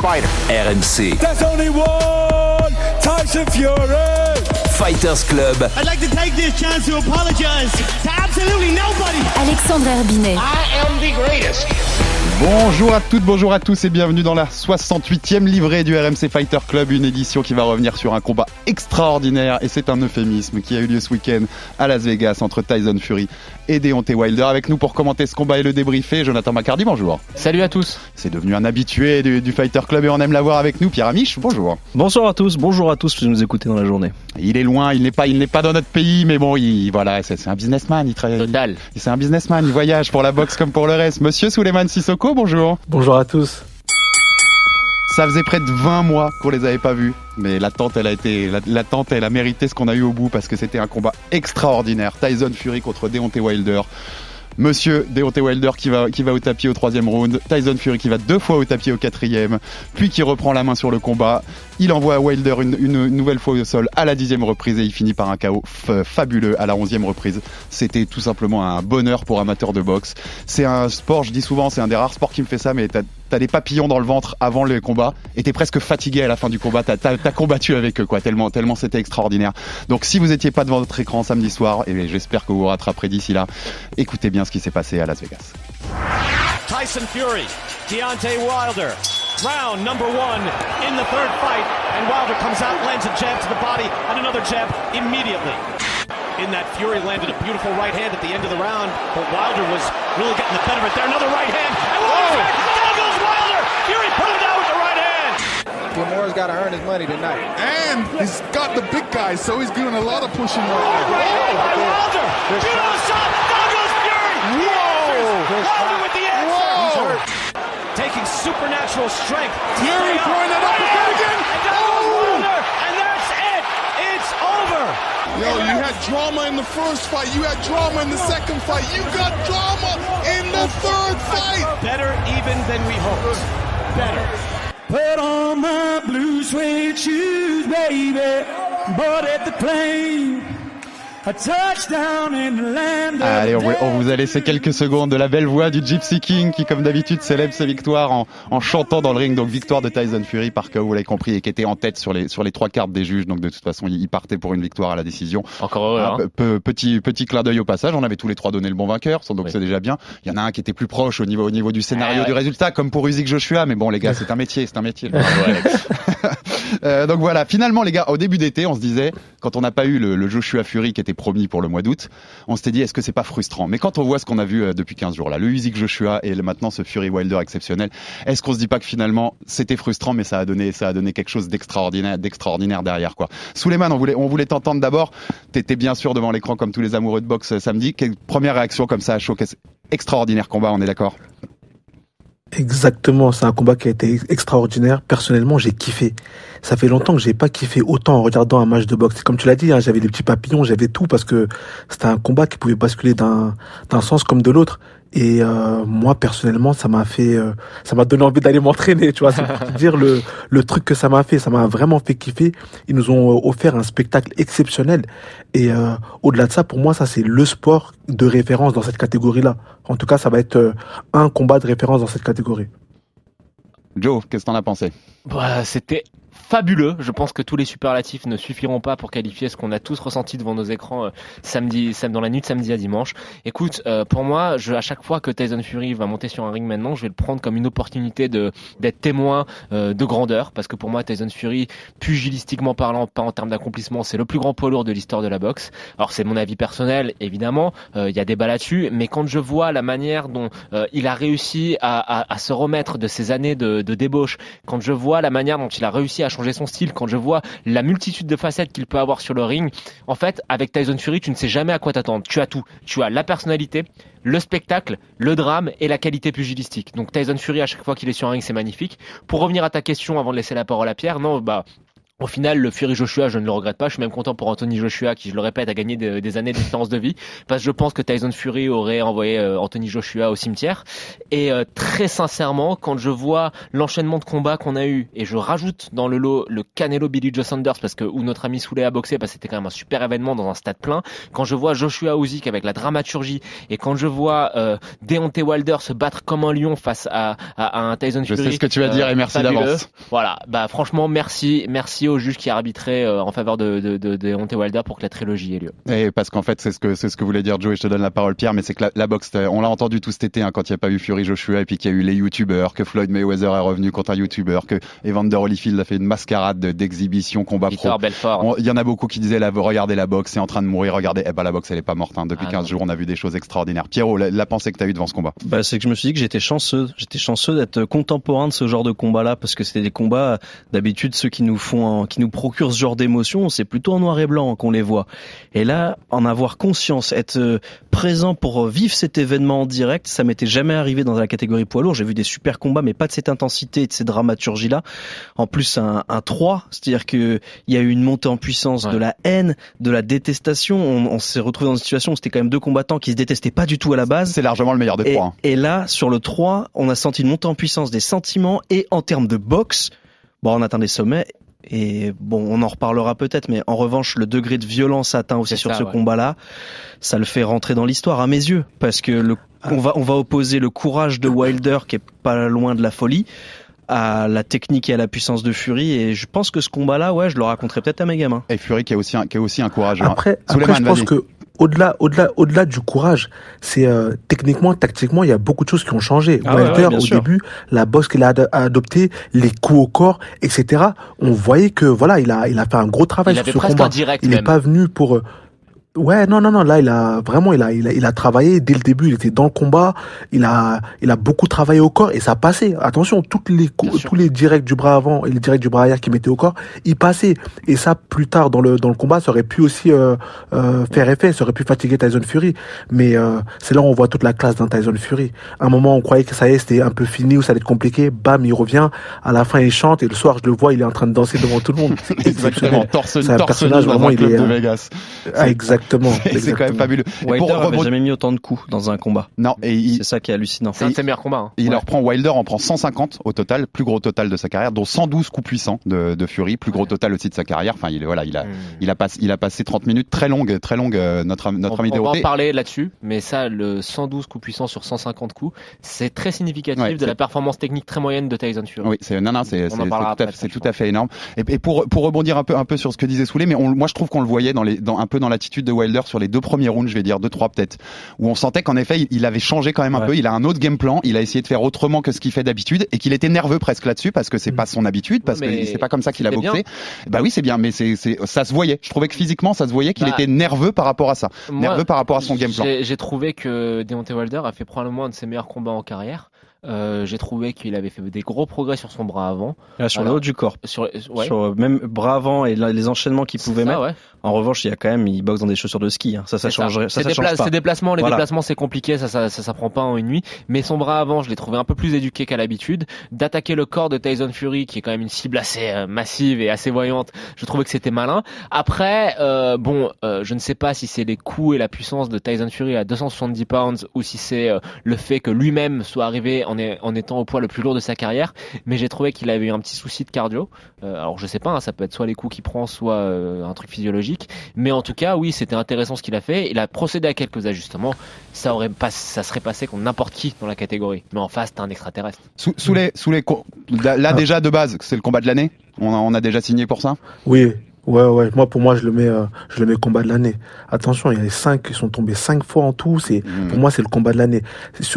fighter? RMC There's only one Tyson Fury. Fighters Club. I'd like to take this chance to apologize to absolutely nobody. Alexandre Herbinet. I am the greatest. Bonjour à toutes, bonjour à tous et bienvenue dans la 68e livrée du RMC Fighter Club, une édition qui va revenir sur un combat extraordinaire et c'est un euphémisme qui a eu lieu ce week-end à Las Vegas entre Tyson Fury et Deontay Wilder. Avec nous pour commenter ce combat et le débriefer, Jonathan Macardy, bonjour. Salut à tous. C'est devenu un habitué du, du Fighter Club et on aime l'avoir avec nous, Pierre Amiche, bonjour. Bonsoir à tous, bonjour à tous si vous nous écoutez dans la journée. Il est loin, il n'est pas, il n'est pas dans notre pays, mais bon, il, voilà, c'est c'est un businessman, il travaille. Total. C'est un businessman, il voyage pour la boxe comme pour le reste. Monsieur Souleymane Sissoko, bonjour. Bonjour à tous. Ça faisait près de 20 mois qu'on les avait pas vus, mais l'attente elle a été l'attente elle a mérité ce qu'on a eu au bout parce que c'était un combat extraordinaire. Tyson Fury contre Deontay Wilder. Monsieur Deontay Wilder qui va, qui va au tapis au troisième round, Tyson Fury qui va deux fois au tapis au quatrième, puis qui reprend la main sur le combat. Il envoie Wilder une, nouvelle fois au sol à la dixième reprise et il finit par un chaos fabuleux à la onzième reprise. C'était tout simplement un bonheur pour amateurs de boxe. C'est un sport, je dis souvent, c'est un des rares sports qui me fait ça, mais t'as des papillons dans le ventre avant le combat et t'es presque fatigué à la fin du combat. T'as as, combattu avec eux, quoi, tellement, tellement c'était extraordinaire. Donc si vous étiez pas devant votre écran samedi soir, et j'espère que vous vous rattraperez d'ici là, écoutez bien ce qui s'est passé à Las Vegas. Tyson Fury, Deontay Wilder. Round number one in the third fight, and Wilder comes out, lands a jab to the body, and another jab immediately. In that, Fury landed a beautiful right hand at the end of the round, but Wilder was really getting the better of it there. Another right hand, and Wilder's back. Down goes Wilder. Fury put him down with the right hand. Gilmore's got to earn his money tonight. And he's got the big guys, so he's doing a lot of pushing right now. Right hand by Wilder. Beautiful shot. Down goes Fury. Whoa! Wilder with the answer. Whoa! Taking supernatural strength. Fury Stay up. throwing it up again, again. And down Oh! Wilder. And that's it. It's over. Yo, you had drama in the first fight. You had drama in the second fight. You got drama in the third fight. Better even than we hoped. Better. Put on my blue suede shoes, baby. Board at the plane. Allez, on, vous- on vous a laissé quelques secondes de la belle voix du Gypsy King qui, comme d'habitude, célèbre ses victoires en, en chantant dans le ring. Donc, victoire de Tyson Fury par KO, vous l'avez compris, et qui était en tête sur les, sur les trois cartes des juges. Donc, de toute façon, il partait pour une victoire à la décision. Encore heureux, Ah, hein. pe- pe- petit, petit clin d'œil au passage. On avait tous les trois donné le bon vainqueur, donc Oui. c'est déjà bien. Il y en a un qui était plus proche au niveau, au niveau du scénario Ah ouais. du résultat, comme pour Usyk Joshua. Mais bon, les gars, c'est un métier, c'est un métier. Euh, donc voilà, finalement les gars, au début d'été, on se disait, quand on n'a pas eu le, Joshua Fury qui était promis pour le mois d'août, on s'était dit, est-ce que c'est pas frustrant? Mais quand on voit ce qu'on a vu euh, depuis 15 jours là, le Usyk Joshua et maintenant ce Fury Wilder exceptionnel, est-ce qu'on se dit pas que finalement c'était frustrant, mais ça a donné, ça a donné quelque chose d'extraordinaire, d'extraordinaire derrière quoi? Souleymane, on voulait, on voulait t'entendre d'abord. T'étais bien sûr devant l'écran comme tous les amoureux de boxe euh, samedi. Première réaction comme ça à chaud Extraordinaire combat, on est d'accord? Exactement, c'est un combat qui a été extraordinaire. Personnellement, j'ai kiffé. Ça fait longtemps que j'ai pas kiffé autant en regardant un match de boxe. Comme tu l'as dit, hein, j'avais des petits papillons, j'avais tout parce que c'était un combat qui pouvait basculer d'un d'un sens comme de l'autre. Et euh, moi personnellement, ça m'a fait, euh, ça m'a donné envie d'aller m'entraîner. Tu vois, c'est pour te dire le le truc que ça m'a fait. Ça m'a vraiment fait kiffer. Ils nous ont euh, offert un spectacle exceptionnel. Et euh, au-delà de ça, pour moi, ça c'est le sport de référence dans cette catégorie-là. En tout cas, ça va être euh, un combat de référence dans cette catégorie. Joe, qu'est-ce que t'en as pensé? Bah, C'était fabuleux. Je pense que tous les superlatifs ne suffiront pas pour qualifier ce qu'on a tous ressenti devant nos écrans euh, samedi, sam- dans la nuit de samedi à dimanche. Écoute, euh, pour moi, je, à chaque fois que Tyson Fury va monter sur un ring maintenant, je vais le prendre comme une opportunité de d'être témoin euh, de grandeur, parce que pour moi, Tyson Fury, pugilistiquement parlant, pas en termes d'accomplissement, c'est le plus grand poids lourd de l'histoire de la boxe. Alors c'est mon avis personnel, évidemment. euh, Il y a débat là-dessus, mais quand je vois la manière dont euh, il a réussi à, à- à se remettre de ces années de, de débauche, quand je vois la manière dont il a réussi à changer son style, quand je vois la multitude de facettes qu'il peut avoir sur le ring, en fait, avec Tyson Fury, tu ne sais jamais à quoi t'attendre. Tu as tout. Tu as la personnalité, le spectacle, le drame et la qualité pugilistique. Donc Tyson Fury, à chaque fois qu'il est sur un ring, c'est magnifique. Pour revenir à ta question avant de laisser la parole à Pierre, non, bah Au final, le Fury Joshua, je ne le regrette pas. Je suis même content pour Anthony Joshua, qui, je le répète, a gagné des, des années d'expérience de vie, parce que je pense que Tyson Fury aurait envoyé euh, Anthony Joshua au cimetière. Et euh, très sincèrement, quand je vois l'enchaînement de combats qu'on a eu, et je rajoute dans le lot le Canelo Billy Joe Sanders, parce que où notre ami Souley a boxé, parce que c'était quand même un super événement dans un stade plein. Quand je vois Joshua Usyk avec la dramaturgie, et quand je vois euh, Deontay Wilder se battre comme un lion face à, à, un Tyson Je Fury, sais ce que tu vas dire et merci fabuleux. d'avance. Voilà, bah franchement merci, merci au juge qui a arbitré euh, en faveur de, de, de, de Deontay Wilder pour que la trilogie ait lieu. Et parce qu'en fait, c'est ce que c'est ce que voulait dire Joe. Et je te donne la parole, Pierre. Mais c'est que la, la boxe, euh, on l'a entendu tout cet été hein, quand il n'y a pas eu Fury Joshua et puis qu'il y a eu les YouTubers, que Floyd Mayweather est revenu contre un YouTuber, que Evander Holyfield a fait une mascarade de- d'exhibition combat Victor pro. Belfort. Il y en a beaucoup qui disaient là, regardez la boxe, c'est en train de mourir. Regardez, eh ben la boxe, elle est pas morte. hein. Depuis Ah 15 jours, on a vu des choses extraordinaires. Pierrot, la, la pensée que tu as eue devant ce combat? Bah, c'est que je me suis dit que j'étais chanceux. J'étais chanceux d'être contemporain de ce genre de combat-là parce que c'était des combats, d'habitude, ceux qui nous font, qui nous procurent ce genre d'émotion, c'est plutôt en noir et blanc qu'on les voit. Et là, en avoir conscience, être euh, présent pour vivre cet événement en direct, ça m'était jamais arrivé dans la catégorie poids lourd. J'ai vu des super combats, mais pas de cette intensité et de cette dramaturgie-là. En plus, un, un 3, c'est-à-dire que il y a eu une montée en puissance de la haine, de la détestation. On, on s'est retrouvé dans une situation où c'était quand même deux combattants qui se détestaient pas du tout à la base. C'est largement le meilleur des trois. hein. et là, sur le 3, on a senti une montée en puissance des sentiments et en termes de boxe, bon, on atteint des sommets. Et bon, on en reparlera peut-être, mais en revanche, le degré de violence atteint aussi sur ça, ce ouais. combat-là, ça le fait rentrer dans l'histoire à mes yeux, parce que le, on va on va opposer le courage de Wilder qui est pas loin de la folie à la technique et à la puissance de Fury, et je pense que ce combat-là, ouais, je le raconterai peut-être à mes gamins. Et Fury qui a aussi un, qui a aussi un courage. Après, après Souleymane, je pense que au-delà, au-delà, au-delà du courage, c'est euh, techniquement, tactiquement, il y a beaucoup de choses qui ont changé. Ah ouais, Wilder, ouais, bien au sûr. début, la boxe qu'il a ad- adoptée, les coups au corps, etc. On voyait que voilà, il a, il a fait un gros travail Il sur avait ce combat. direct il n'est pas venu pour euh, Ouais, non, non, non. Là, il a vraiment, il a, il a, il a travaillé dès le début. Il était dans le combat. Il a, il a beaucoup travaillé au corps et ça passait. Attention, toutes les tous les directs du bras avant et les directs du bras arrière qui mettaient au corps, ils passaient. Et ça, plus tard dans le dans le combat, ça aurait pu aussi euh, euh, faire effet. Ça aurait pu fatiguer Tyson Fury. Mais euh, c'est là où on voit toute la classe d'un Tyson Fury. À un moment, on croyait que ça y est, c'était un peu fini ou ça allait être compliqué. Bam, il revient. À la fin, il chante et le soir, je le vois, il est en train de danser devant tout le monde. Exactement, torse, C'est un torse personnage vraiment, il est de euh, Vegas. ah, exactement. c'est- quand même fabuleux. Wilder pour avait rebondir- jamais mis autant de coups dans un combat. Non, et il- C'est ça qui est hallucinant. C'est un de ses meilleurs combats. hein. Il Ouais. leur prend Wilder en prend 150 au total, plus gros total de sa carrière, dont 112 coups puissants de, de Fury, plus gros total aussi de sa carrière. Enfin, il voilà, il a, Hmm. il a passé, il a passé 30 minutes très longues, très longues. euh, notre notre on, ami on va en parler là-dessus, mais ça, le 112 coups puissants sur 150 coups, c'est très significatif Ouais, de la performance technique très moyenne de Tyson Fury. Oui, c'est non non, c'est tout, à, tout fait énorme. Et, et pour pour rebondir un peu un peu sur ce que disait Souley, mais on, moi je trouve qu'on le voyait dans les dans un peu dans l'attitude de Wilder sur les deux premiers rounds, je vais dire deux trois peut-être, où on sentait qu'en effet il, avait changé quand même un Ouais. peu. Il a un autre game plan. Il a essayé de faire autrement que ce qu'il fait d'habitude et qu'il était nerveux presque là-dessus parce que c'est pas son habitude, parce. Ouais, que c'est pas comme ça qu'il a boxé. bien. Bah oui, c'est bien, mais c'est c'est ça se voyait. Je trouvais que physiquement ça se voyait qu'il Bah, était nerveux par rapport à ça, Moi, nerveux par rapport à son game plan. J'ai j'ai trouvé que Deontay Wilder a fait probablement un de ses meilleurs combats en carrière. Euh, j'ai trouvé qu'il avait fait des gros progrès sur son bras avant. Là, sur Alors, le haut du corps. Sur, ouais. Sur euh, même bras avant et les enchaînements qu'il pouvait ça, mettre. ouais. En revanche, il y a quand même, il boxe dans des chaussures de ski. hein. Ça, ça changerait. Ça, Ses ça change dépla- pas. ses déplacements, les Voilà. déplacements, c'est compliqué, ça, ça, ça, s'apprend pas en une nuit. Mais son bras avant, je l'ai trouvé un peu plus éduqué qu'à l'habitude. D'attaquer le corps de Tyson Fury, qui est quand même une cible assez euh, massive et assez voyante, je trouvais que c'était malin. Après, euh, bon, je ne sais pas si c'est les coups et la puissance de Tyson Fury à 270 pounds ou si c'est le fait que lui-même soit arrivé en, est- en étant au poids le plus lourd de sa carrière. Mais j'ai trouvé qu'il avait eu un petit souci de cardio. Euh, alors je sais pas, hein, ça peut être soit les coups qu'il prend, soit euh, un truc physiologique. Mais en tout cas, oui, c'était intéressant ce qu'il a fait. Il a procédé à quelques ajustements. Ça aurait pas, ça serait passé contre n'importe qui dans la catégorie. Mais en face, t'as un extraterrestre. Sous, sous les sous les co- là, là, déjà de base, c'est le combat de l'année. On a, on a déjà signé pour ça. Oui, ouais, ouais. Moi, pour moi, je le mets, euh, je le mets combat de l'année. Attention, il y a les cinq qui sont tombés cinq fois en tout. C'est, Mhm. pour moi, c'est le combat de l'année.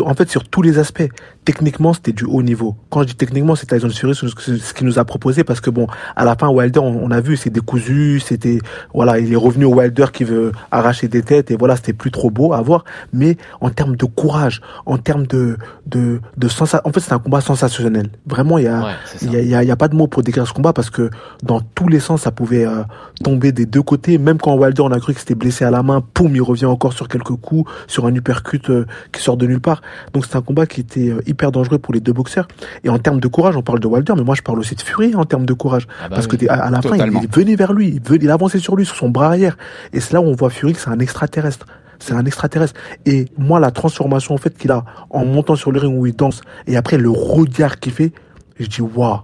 En fait, sur tous les aspects. Techniquement, c'était du haut niveau. Quand je dis techniquement, c'est Tyson Fury, ce, qu'il nous a proposé, parce que bon, à la fin, Wilder, on, on a vu, c'est décousu, c'était, voilà, il est revenu au Wilder qui veut arracher des têtes, et voilà, c'était plus trop beau à voir. Mais en termes de courage, en termes de, de, de sensation, en fait, c'est un combat sensationnel. Vraiment, il y a, Ouais, il y a, il y a- y a pas de mots pour décrire ce combat parce que dans tous les sens, ça pouvait, euh, euh, tombé des deux côtés. Même quand Wilder, on a cru que c'était blessé à la main, poum, il revient encore sur quelques coups, sur un uppercut euh, qui sort de nulle part. Donc c'est un combat qui était euh, hyper dangereux pour les deux boxeurs. Et en termes de courage, on parle de Wilder, mais moi je parle aussi de Fury en termes de courage. Ah bah Parce oui. que à, à la fin, il, il venait vers lui, il, venait, il avançait sur lui, sur son bras arrière. Et c'est là où on voit Fury que c'est un extraterrestre. C'est un extraterrestre. Et moi, la transformation en fait qu'il a en montant sur le ring où il danse, et après le regard qu'il fait, je dis waouh.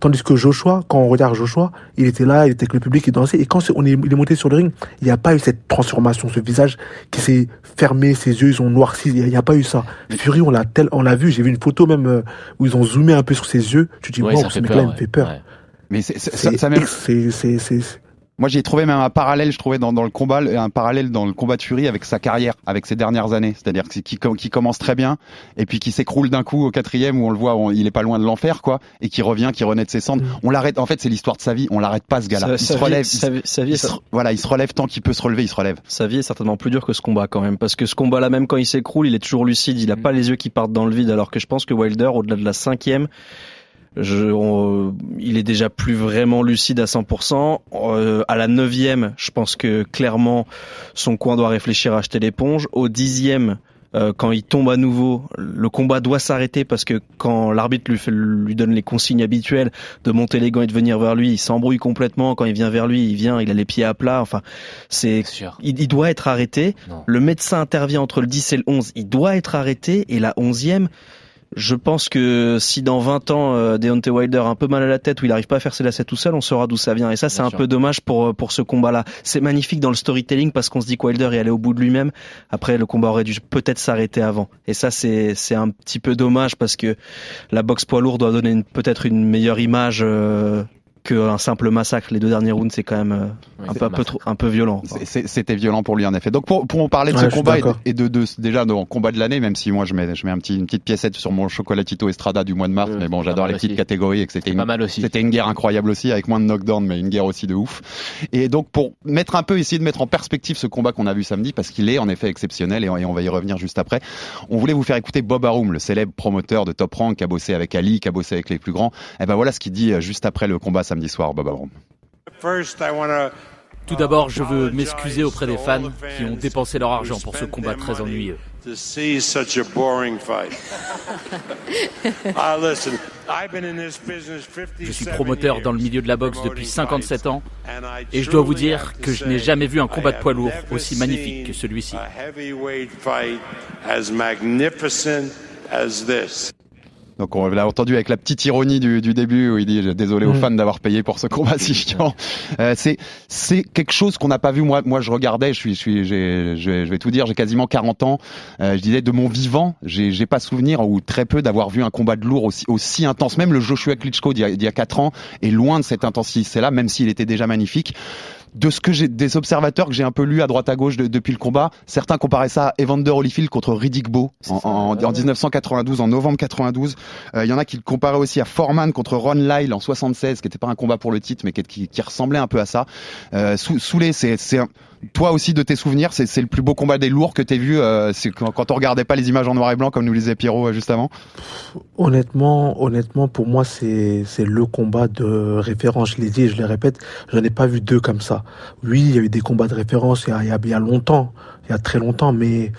Tandis que Joshua, quand on regarde Joshua, il était là, il était avec le public, il dansait. Et quand on est, il est monté sur le ring, il n'y a pas eu cette transformation, ce visage qui s'est fermé, ses yeux, ils ont noirci. Il n'y a, pas eu ça. Fury, on l'a tel, on l'a vu. J'ai vu une photo même euh, où ils ont zoomé un peu sur ses yeux. Tu te dis, Ouais, ça ce mec-là, il me fait peur. Ouais. Mais c'est, ça, même- c'est- Moi, j'ai trouvé même un parallèle, je trouvais dans, dans le combat, un parallèle dans le combat de Fury avec sa carrière, avec ses dernières années. C'est-à-dire qui, com- qui commence très bien et puis qui s'écroule d'un coup au quatrième où on le voit, on- il est pas loin de l'enfer, quoi, et qui revient, qui renaît de ses cendres. On l'arrête. En fait, c'est l'histoire de sa vie. On l'arrête pas, ce gars-là. Il sa se vie- relève. sa il, vie- sa vie il est se- cer- voilà, il se relève tant qu'il peut se relever, il se relève. Sa vie est certainement plus dure que ce combat quand même, parce que ce combat-là, même quand il s'écroule, il est toujours lucide, il a Mm. pas les yeux qui partent dans le vide, alors que je pense que Wilder, au-delà de la cinquième, je, on- il est déjà plus vraiment lucide à 100%. Euh, à la neuvième, je pense que clairement, son coin doit réfléchir à acheter l'éponge. Au dixième, euh, quand il tombe à nouveau, le combat doit s'arrêter parce que quand l'arbitre lui, fait- lui donne les consignes habituelles de monter les gants et de venir vers lui, il s'embrouille complètement. Quand il vient vers lui, il vient, il a les pieds à plat. Enfin, c'est, il, il doit être arrêté. Non. Le médecin intervient entre le 10 et le 11. Il doit être arrêté. Et la 11e, je pense que si dans 20 ans, euh, Deontay Wilder a un peu mal à la tête ou il n'arrive pas à faire ses lacets tout seul, on saura d'où ça vient. Et ça, c'est un sûr. peu dommage pour, euh, pour ce combat-là. C'est magnifique dans le storytelling parce qu'on se dit que Wilder est allé au bout de lui-même. Après, le combat aurait dû peut-être s'arrêter avant. Et ça, c'est, c'est un petit peu dommage parce que la boxe poids lourd doit donner peut-être une meilleure image euh, qu'un simple massacre. Les deux derniers rounds, c'est quand même euh, un, peu, un peu massacre. trop, un peu violent. C'était violent pour lui en effet. Donc pour, pour en parler de Ouais, ce combat et de, de, de- déjà le combat de l'année, même si moi je mets, je mets un petit, une petite piécette sur mon chocolatito Estrada du mois de mars, Ouais, mais bon j'adore les petites catégories et que c'était une, pas mal aussi. C'était une guerre incroyable aussi, avec moins de knockdown, mais une guerre aussi de ouf. Et donc, pour mettre un peu, essayer de mettre en perspective ce combat qu'on a vu samedi, parce qu'il est en effet exceptionnel, et on, et on va y revenir juste après, on voulait vous faire écouter Bob Arum, le célèbre promoteur de Top Rank, qui a bossé avec Ali, qui a bossé avec les plus grands. Et ben voilà ce qu'il dit euh, juste après le combat samedi soir, Bob Arum. Tout d'abort, je veux m'excuser auprès des fans qui ont dépensé leur argent pour ce combat très ennuyeux. Je suis promoteur dans le milieu de la boxe depuis 57 ans et je dois vous dire que je n'ai jamais vu un combat de poids lourd aussi magnifique que celui-ci. Donc on l'a entendu avec la petite ironie du, du début où il dit désolé aux Mm. fans d'avoir payé pour ce combat si chiant. Euh, c'est c'est quelque chose qu'on n'a pas vu. Moi moi je regardais je suis je suis je vais, je vais tout dire. J'ai quasiment 40 ans. Euh, je disais de mon vivant j'ai j'ai pas souvenir ou très peu d'avoir vu un combat de lourd aussi aussi intense. Même le Joshua Klitschko d'il y a, d'il y a 4 ans est loin de cette intensité là même s'il était déjà magnifique de ce que j'ai des observateurs que j'ai un peu lu à droite à gauche de- depuis le combat, certains comparaient ça à Evander Holyfield contre Riddick Bowe en, en- en 1992, en novembre 92. Euh, Il y en a qui le comparaient aussi à Foreman contre Ron Lyle en 76, qui n'était pas un combat pour le titre, mais qui, qui- qui ressemblait un peu à ça. Euh, Sou- Soulé, c'est c'est un- toi aussi de tes souvenirs, c'est le plus beau combat des lourds que t'aies vu. Euh, c'est quand, quand on regardait pas les images en noir et blanc, comme nous le disait Pierrot euh, juste avant. Honnêtement, honnêtement, pour moi, c'est le combat de référence. Je l'ai dit et je le répète, j'en ai pas vu deux comme ça. Oui, il y a eu des combats de référence il y a, il y a, il y a longtemps, il y a très longtemps, mais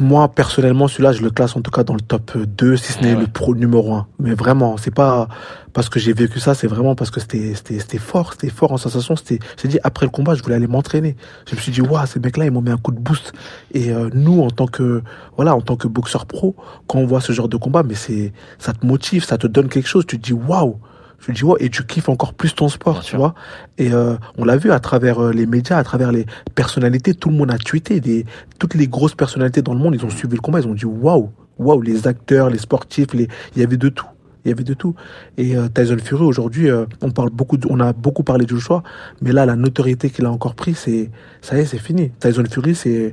moi personnellement, celui-là, je le classe en tout cas dans le top 2, si ce n'est le pro numéro 1. Mais vraiment, c'est pas parce que j'ai vécu ça, c'est vraiment parce que c'était c'était c'était fort, c'était fort en sensation. C'était, j'ai dit après le combat, je voulais aller m'entraîner. Je me suis dit, waouh, ces mecs-là, ils m'ont mis un coup de boost. Et euh, nous, en tant que voilà, en tant que boxeur pro, quand on voit ce genre de combat, mais c'est ça te motive, ça te donne quelque chose. Tu te dis waouh. Tu te dis waouh et tu kiffes encore plus ton sport, tu vois. Et euh, on l'a vu à travers euh, les médias, à travers les personnalités, tout le monde a tweeté. Des, toutes les grosses personnalités dans le monde, ils ont suivi le combat, ils ont dit waouh, waouh, les acteurs, les sportifs, les, il y avait de tout. Il y avait de tout. Et euh, Tyson Fury aujourd'hui, euh, on parle beaucoup, de- on a beaucoup parlé de Joshua, mais là la notoriété qu'il a encore pris, c'est ça y est, c'est fini. Tyson Fury, c'est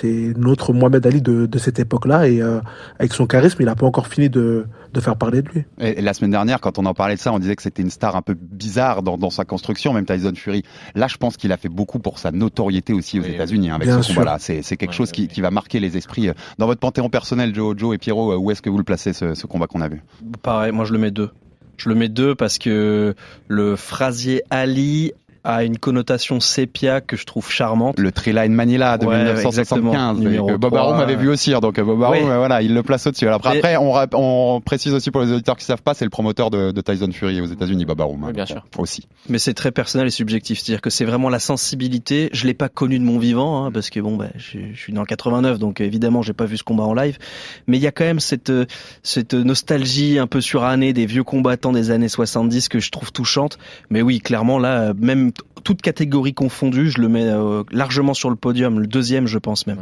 c'est notre Mohamed Ali de, de cette époque-là et euh, avec son charisme, il a pas encore fini de de faire parler de lui. Et la semaine dernière, quand on en parlait de ça, on disait que c'était une star un peu bizarre dans, dans sa construction, même Tyson Fury. Là, je pense qu'il a fait beaucoup pour sa notoriété aussi aux États-Unis hein, avec ce combat-là. C'est quelque chose qui, qui va marquer les esprits. Dans votre panthéon personnel, Joe, Joe et Pierrot, euh, où est-ce que vous le placez ce, ce combat qu'on a vu? Pareil, moi je le mets deux. Je le mets deux parce que le phrasier Ali a une connotation sépia que je trouve charmante. Le Triline Manila de Ouais, 1975, exactement. et que Bob 3, Arum avait vu aussi, hein, donc Bob Arum, Oui. euh, voilà, il le place au-dessus. Alors après, Et- on, précise aussi pour les auditeurs qui savent pas, c'est le promoteur de, de Tyson Fury aux États-Unis, Bob Arum. hein. Oui, bien sûr. Aussi. Mais c'est très personnel et subjectif. C'est-à-dire que c'est vraiment la sensibilité. Je l'ai pas connu de mon vivant, hein, parce que bon, bah, je, je suis né en 89, donc évidemment, j'ai pas vu ce combat en live. Mais il y a quand même cette euh, cette nostalgie un peu surannée des vieux combattants des années 70 que je trouve touchante. Mais oui, clairement là, euh, même t- toute catégorie confondue, je le mets euh, largement sur le podium. Le deuxième, je pense même.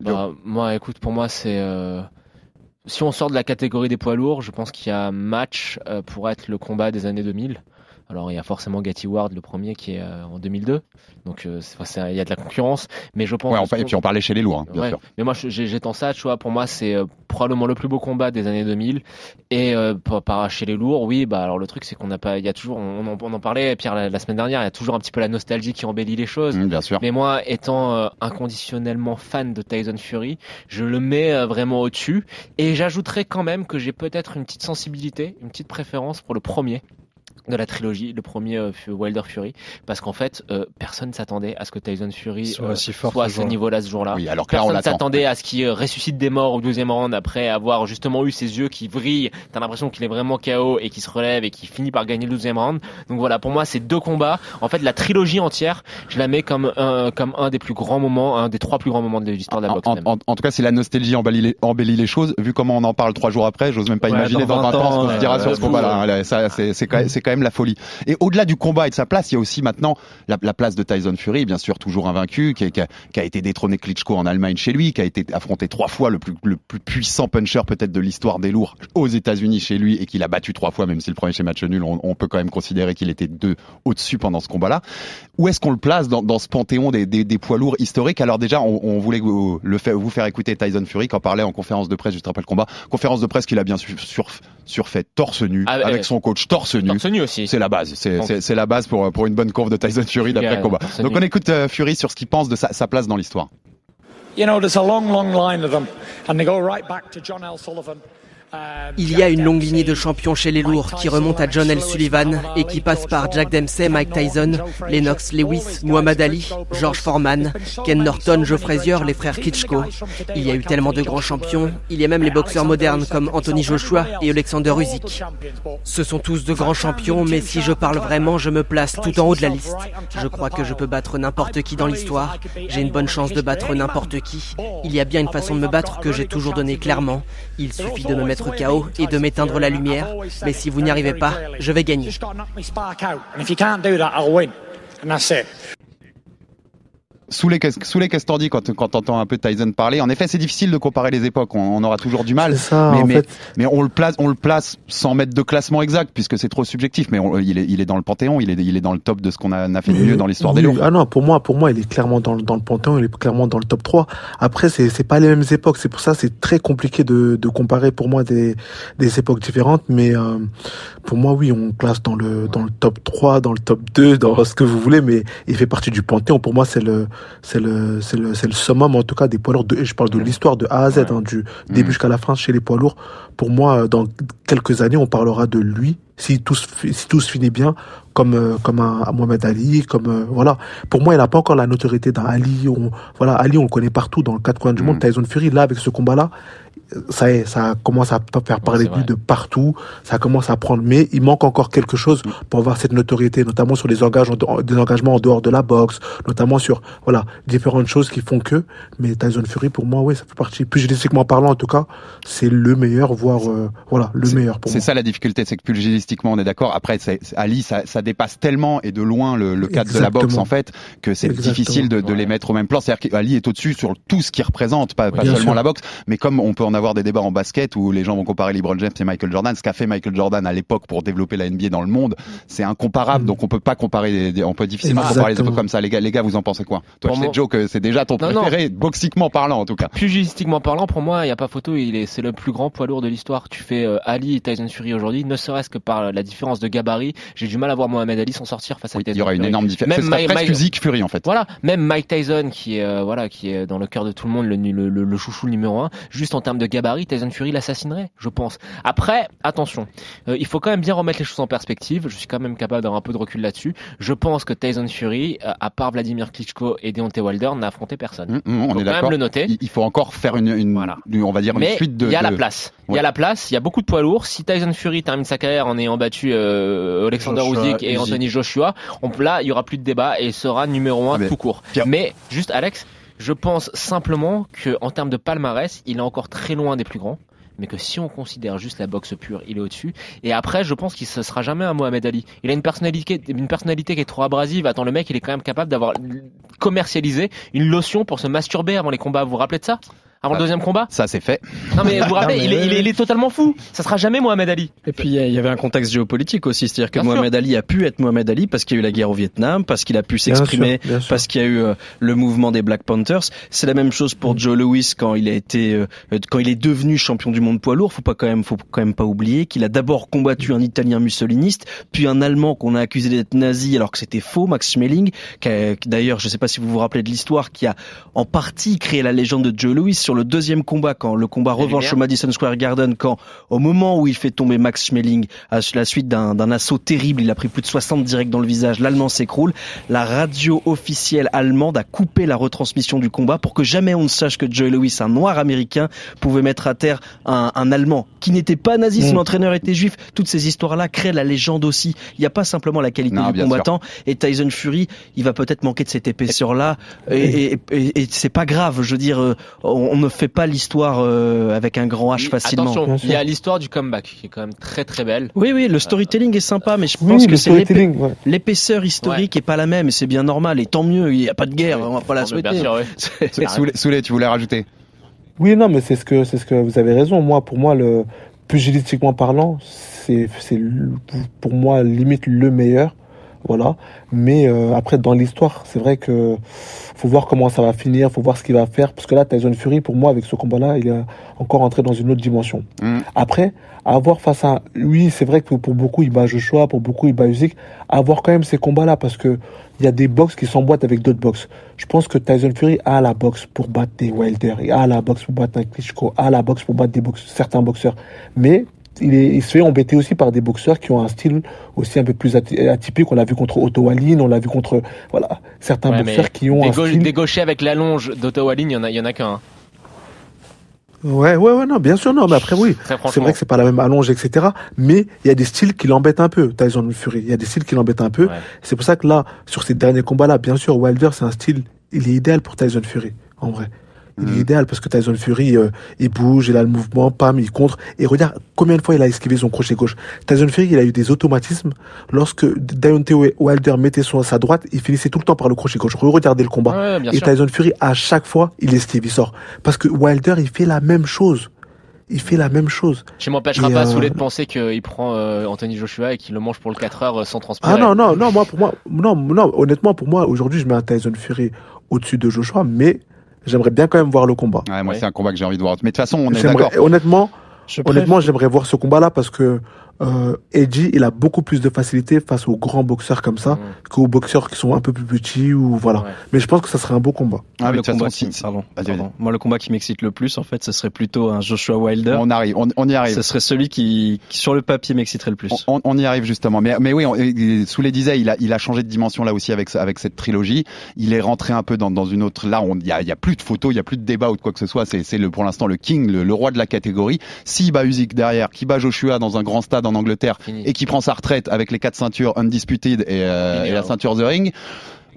Bah, moi, écoute, pour moi, c'est. euh, Si on sort de la catégorie des poids lourds, je pense qu'il y a match euh, pour être le combat des années 2000. Alors, il y a forcément Gatti Ward, le premier, qui est euh, en 2002. Donc, euh, il y a de la concurrence. Mais je pense. Ouais, on, pa- et puis on parlait chez les lourds, hein, bien Ouais. sûr. Mais moi, j'étends ça, tu vois, pour moi, c'est euh, probablement le plus beau combat des années 2000. Et par, chez les lourds, oui, bah alors le truc, c'est qu'on n'a pas, il y a toujours, on en, on en parlait, Pierre, la, la semaine dernière, il y a toujours un petit peu la nostalgie qui embellit les choses. Mmh, bien sûr. Mais moi, étant inconditionnellement fan de Tyson Fury, je le mets vraiment au-dessus. Et j'ajouterais quand même que j'ai peut-être une petite sensibilité, une petite préférence pour le premier de la trilogie, le premier euh, Wilder Fury, parce qu'en fait, euh, personne ne s'attendait à ce que Tyson Fury Soit euh, aussi fort soit à ce niveau-là ce jour-là. Oui, alors que là, on Personne s'attendait à ce qu'il euh, ressuscite des morts au deuxième round après avoir justement eu ses yeux qui vrillent. T'as l'impression qu'il est vraiment KO et qu'il se relève et qu'il finit par gagner le deuxième round. Donc voilà, pour moi, ces deux combats, en fait, la trilogie entière, je la mets comme un, comme un des plus grands moments, un des trois plus grands moments de l'histoire de la En, boxe. en- en- en tout cas, si la nostalgie embellit les, embellit les choses, vu comment on en parle trois jours après, j'ose même pas Ouais, imaginer dans dans 20 20 ans ce qu'on se dira ouais, sur ce combat-là. hein. C'est c'est quand, même- c'est quand même la folie. Et au-delà du combat et de sa place, il y a aussi maintenant la, la place de Tyson Fury, bien sûr, toujours invaincu, qui, a- qui a, qui a été détrôné Klitschko en Allemagne chez lui, qui a été affronté trois fois le plus, le plus puissant puncher peut-être de l'histoire des lourds aux États-Unis chez lui et qu'il a battu trois fois, même si le premier chez match nul, on, on peut quand même considérer qu'il était deux au-dessus pendant ce combat-là. Où est-ce qu'on le place dans, dans ce panthéon des, des, des poids lourds historiques? Alors déjà, on, on voulait vous, le faire, vous faire écouter Tyson Fury qui en parlait en conférence de presse juste après le combat. Conférence de presse qu'il a bien sûr sur, surfait torse nu, Ah, avec euh, son coach torse nu. Torse nu aussi. C'est la base. C'est la base pour, pour une bonne courbe de Tyson Fury d'après Yeah, combat. Donc on écoute euh, Fury sur ce qu'il pense de sa, sa place dans l'histoire. You know, there's a long, long line of them, and they go right back to John L. Sullivan. Il y a une longue lignée de champions chez les lourds qui remonte à John L. Sullivan et qui passe par Jack Dempsey, Mike Tyson, Lennox Lewis, Muhammad Ali, George Foreman, Ken Norton, Joe Frazier, les frères Klitschko. Il y a eu tellement de grands champions. Il y a même les boxeurs modernes comme Anthony Joshua et Alexander Usyk. Ce sont tous de grands champions, mais si je parle vraiment, je me place tout en haut de la liste. Je crois que je peux battre n'importe qui dans l'histoire. J'ai une bonne chance de battre n'importe qui. Il y a bien une façon de me battre que j'ai toujours donnée clairement. Il suffit de me mettre KO et de m'éteindre la lumière. Mais si vous n'y arrivez pas, je vais gagner. Sous les, sous les quand, quand t'entends un peu Tyson parler, en effet, c'est difficile de comparer les époques. On, on aura toujours du mal. Ça, mais, en mais, fait. mais on le place, on le place sans mettre de classement exact, puisque c'est trop subjectif. Mais on- il, est, il est dans le panthéon, il est, il est dans le top de ce qu'on a, a fait de mieux dans l'histoire des lourds. Ah non, pour moi, pour moi, il est clairement dans, le- dans le panthéon, il est clairement dans le top 3. Après, c'est c'est pas les mêmes époques, c'est pour ça c'est très compliqué de, de comparer pour moi des, des époques différentes. Mais euh, pour moi, oui, on classe dans le dans le top 3, dans le top 2, dans ce que vous voulez, mais il fait partie du panthéon. Pour moi, c'est le c'est le c'est le c'est le summum en tout cas des poids lourds. De, et je parle de l'histoire de A à Z, hein, du début jusqu'à la fin chez les poids lourds. Pour moi, euh, dans quelques années, on parlera de lui si tout se, si tout se finit bien, comme euh, comme un, un Mohamed Ali, comme euh, voilà. Pour moi, il n'a pas encore la notoriété d'un Ali. On, voilà, Ali, on le connaît partout dans le quatre coins du monde. Tyson Fury, là, avec ce combat-là, ça est, ça commence à faire parler de lui de partout. Ça commence à prendre, mais il manque encore quelque chose pour avoir cette notoriété, notamment sur les engagements, des engagements en dehors de la boxe, notamment sur voilà différentes choses qui font que. Mais Tyson Fury, pour moi, oui, ça fait partie. Pugilistiquement parlant, en tout cas, c'est le meilleur, voire euh, voilà le meilleur pour C'est moi. ça la difficulté, c'est que pugilistiquement on est d'accord. Après, c'est- c'est- Ali, ça, ça dépasse tellement et de loin le, le cadre de la boxe en fait que c'est difficile de, de les mettre au même plan. C'est-à-dire qu'Ali est au-dessus sur tout ce qu'il représente, pas, pas seulement sûr. la boxe, mais comme on peut en avoir des débats en basket où les gens vont comparer LeBron James et Michael Jordan, ce qu'a fait Michael Jordan à l'époque pour développer la NBA dans le monde, c'est incomparable. Donc on peut pas comparer, les- des- on peut difficilement comparer les époques comme ça. Les gars, les gars, vous en pensez quoi? Toi, Pour je sais Joe que c'est déjà ton Non, non. préféré, boxiquement parlant en tout cas. Pugilistiquement parlant, pour moi, il n'y a pas photo. Il est, c'est le plus grand poids lourd de l'histoire. Tu fais euh, Ali et Tyson Fury aujourd'hui, ne serait-ce que par la différence de gabarit. J'ai du mal à voir Mohamed Ali s'en sortir face à Tyson Il y aura une énorme différence. Même Mike- presque Mike- physique Fury en fait. Voilà, même Mike Tyson qui est euh, voilà qui est dans le cœur de tout le monde le, le, le, le chouchou numéro un. Juste en termes de gabarit, Tyson Fury l'assassinerait, je pense. Après, attention, euh, il faut quand même bien remettre les choses en perspective. Je suis quand même capable d'avoir un peu de recul là-dessus. Je pense que Tyson Fury, euh, à part Vladimir Klitschko et Deontay Wilder, n'a affronté personne. Mmh, mmh, on faut est quand d'accord. même le noter. Il, faut encore faire une, une, on va dire, une Mais suite de. il y a la place. Il y a la place. Il y a beaucoup de poids lourds. Si Tyson Fury termine sa carrière en ayant battu euh, Alexander Usyk et. Anthony Joshua, on, là, il y aura plus de débat et il sera numéro un Ah, tout court. Mais juste, Alex, je pense simplement que en termes de palmarès, il est encore très loin des plus grands. Mais que si on considère juste la boxe pure, il est au-dessus. Et après, je pense qu'il ne sera jamais un Mohamed Ali. Il a une personnalité, une personnalité qui est trop abrasive. Attends, le mec, il est quand même capable d'avoir commercialisé une lotion pour se masturber avant les combats. Vous vous rappelez de ça? Avant le deuxième combat Ça, c'est fait. non mais vous vous rappelez, Non, mais il, est, il est- il est totalement fou. Ça sera jamais Mohamed Ali. Et puis il y avait un contexte géopolitique aussi, c'est-à-dire que Bien sûr. Mohamed Ali a pu être Mohamed Ali parce qu'il y a eu la guerre au Vietnam, parce qu'il a pu s'exprimer, parce qu'il y a eu euh, le mouvement des Black Panthers. C'est la même chose pour Joe Louis quand il a été, euh, quand il est devenu champion du monde poids lourd. Faut pas quand même, faut quand même pas oublier qu'il a d'abord combattu un Italien mussoliniste, puis un Allemand qu'on a accusé d'être nazi alors que c'était faux, Max Schmeling. qui a- qui, D'ailleurs, je sais pas si vous vous rappelez de l'histoire, qui a en partie créé la légende de Joe Louis sur le deuxième combat, quand le combat revanche au Madison Square Garden, quand au moment où il fait tomber Max Schmeling à la suite d'un assaut terrible, il a pris plus de 60 directs dans le visage, l'Allemand s'écroule. La radio officielle allemande a coupé la retransmission du combat pour que jamais on ne sache que Joe Louis, un noir américain, pouvait mettre à terre un, un Allemand qui n'était pas nazi, son Mm. entraîneur était juif. Toutes ces histoires-là créent la légende aussi. Il n'y a pas simplement la qualité Non, du combattant. Et Tyson Fury, il va peut-être manquer de cette épaisseur-là. Et, et, et- et c'est pas grave. Je veux dire, euh, on, on ne fait pas l'histoire euh, avec un grand H facilement. Attention, il y a l'histoire du comeback qui est quand même très très belle. Oui, oui, le storytelling est sympa, mais je Oui, pense que c'est ouais. l'épaisseur historique est pas la même, et c'est bien normal, et tant mieux, il n'y a pas de guerre, on va pas la souhaiter. bien sûr, ouais. Soulé, Soulé, tu voulais rajouter? Oui, non, mais c'est ce que c'est ce que vous avez raison. Moi, pour moi, le pugilistiquement parlant, c'est pour moi limite le meilleur. Voilà. Mais euh, après, dans l'histoire, c'est vrai que faut voir comment ça va finir, faut voir ce qu'il va faire, parce que là, Tyson Fury, pour moi, avec ce combat-là, il est encore entré dans une autre dimension. Mm. Après, avoir face à lui, c'est vrai que pour beaucoup, il bat Joshua, pour beaucoup, il bat Usyk. Avoir quand même ces combats-là, parce que il y a des box qui s'emboîtent avec d'autres box. Je pense que Tyson Fury a la boxe pour battre des Wilder, il a la boxe pour battre un Klitschko, a la boxe pour battre des box certains boxeurs. Mais il, est, il se fait embêter aussi par des boxeurs qui ont un style aussi un peu plus aty- atypique. On l'a vu contre Otto Wallin, on l'a vu contre voilà certains Ouais, boxeurs qui ont des, un style. des gauchers avec l'allonge d'Otto Wallin, il y en a, il y en a qu'un. hein. Ouais, ouais, ouais, non, bien sûr, non, mais après, oui. Très C'est vrai que c'est pas la même allonge, etc. Mais il y a des styles qui l'embêtent un peu, Tyson Fury. Il y a des styles qui l'embêtent un peu. Ouais. C'est pour ça que là, sur ces derniers combats-là, bien sûr, Wilder, c'est un style, il est idéal pour Tyson Fury, en vrai. Il Mm. est idéal parce que Tyson Fury, euh, il bouge, il a le mouvement, pam, il contre. Et regarde combien de fois il a esquivé son crochet gauche. Tyson Fury, il a eu des automatismes. Lorsque Deontay Wilder mettait son, sa droite, il finissait tout le temps par le crochet gauche. Regardez le combat. Ouais, bien Et sûr. Tyson Fury, à chaque fois, il esquive, il sort. Parce que Wilder, il fait la même chose. Il fait la même chose. Je m'empêcherai Et, pas, euh, Soulé, de penser qu'il prend euh, Anthony Joshua et qu'il le mange pour le 4 heures euh, sans transpirer. Ah non, non, non, moi, pour moi, non, non, honnêtement, pour moi, aujourd'hui, je mets un Tyson Fury au-dessus de Joshua, mais j'aimerais bien quand même voir le combat. Ouais, moi, Ouais. c'est un combat que j'ai envie de voir. Mais de toute façon, on est J'aimerais- d'accord. Honnêtement, Je honnêtement, j'aimerais voir ce combat-là parce que euh, Edgy, il a beaucoup plus de facilité face aux grands boxeurs comme ça Mhm. qu'aux boxeurs qui sont un peu plus petits ou voilà. Ouais. Mais je pense que ça serait un beau combat. Ah, mais le de toute combat façon, qui, si- pardon, Vas-y, pardon. Moi, le combat qui m'excite le plus, en fait, ce serait plutôt un Joshua Wilder. On arrive, on, on y arrive. Ce serait celui qui, qui, sur le papier, m'exciterait le plus. On, on y arrive justement. Mais, mais oui, sous les disait, il a, il a changé de dimension là aussi avec, ce- avec cette trilogie. Il est rentré un peu dans, dans une autre. Là, il y a, il y a plus de photos, il y a plus de débat ou de quoi que ce soit. C'est, c'est le, pour l'instant le king, le, le roi de la catégorie. S'il bat Usyk derrière, qui bat Joshua dans un grand stade en Angleterre Fini. et qui prend sa retraite avec les quatre ceintures undisputed et, euh, et la ceinture The Ring.